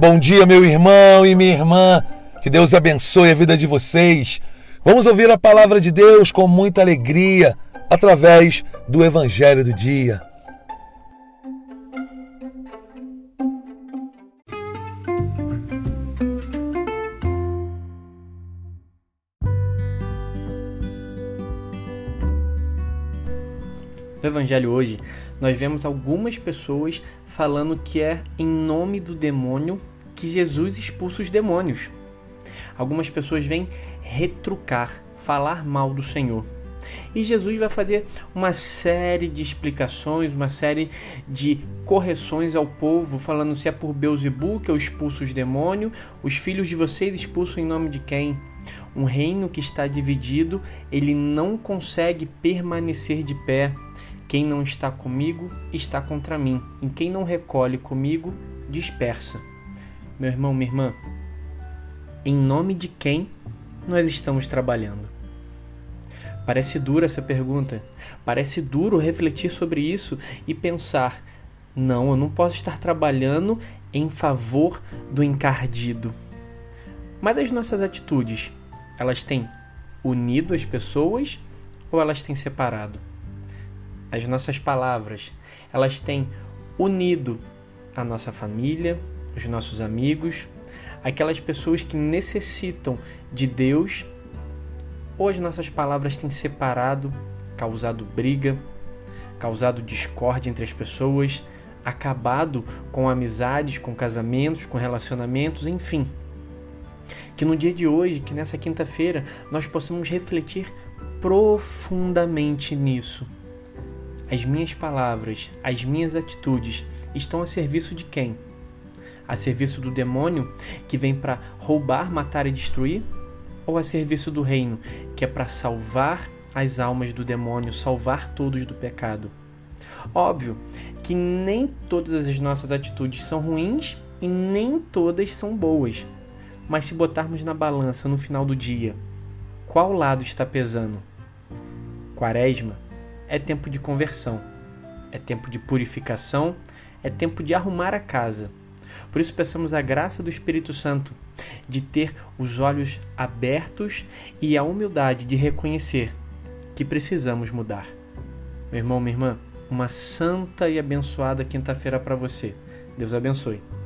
Bom dia, meu irmão e minha irmã. Que Deus abençoe a vida de vocês. Vamos ouvir a palavra de Deus com muita alegria através do Evangelho do Dia. No Evangelho hoje, nós vemos algumas pessoas falando que é em nome do demônio que Jesus expulsa os demônios. Algumas pessoas vêm retrucar, falar mal do Senhor. E Jesus vai fazer uma série de explicações, uma série de correções ao povo, falando se é por Beuzebu que eu expulso os demônios, os filhos de vocês expulsam em nome de quem? Um reino que está dividido, ele não consegue permanecer de pé. Quem não está comigo está contra mim. Em quem não recolhe comigo, dispersa. Meu irmão, minha irmã, em nome de quem nós estamos trabalhando? Parece dura essa pergunta. Parece duro refletir sobre isso e pensar: não, eu não posso estar trabalhando em favor do encardido. Mas as nossas atitudes, elas têm unido as pessoas ou elas têm separado? as nossas palavras, elas têm unido a nossa família, os nossos amigos, aquelas pessoas que necessitam de Deus, ou as nossas palavras têm separado, causado briga, causado discórdia entre as pessoas, acabado com amizades, com casamentos, com relacionamentos, enfim. Que no dia de hoje, que nessa quinta-feira, nós possamos refletir profundamente nisso as minhas palavras, as minhas atitudes estão a serviço de quem? A serviço do demônio que vem para roubar, matar e destruir? Ou a serviço do reino que é para salvar as almas do demônio, salvar todos do pecado? Óbvio que nem todas as nossas atitudes são ruins e nem todas são boas. Mas se botarmos na balança no final do dia, qual lado está pesando? Quaresma é tempo de conversão, é tempo de purificação, é tempo de arrumar a casa. Por isso peçamos a graça do Espírito Santo de ter os olhos abertos e a humildade de reconhecer que precisamos mudar. Meu irmão, minha irmã, uma santa e abençoada quinta-feira para você. Deus abençoe.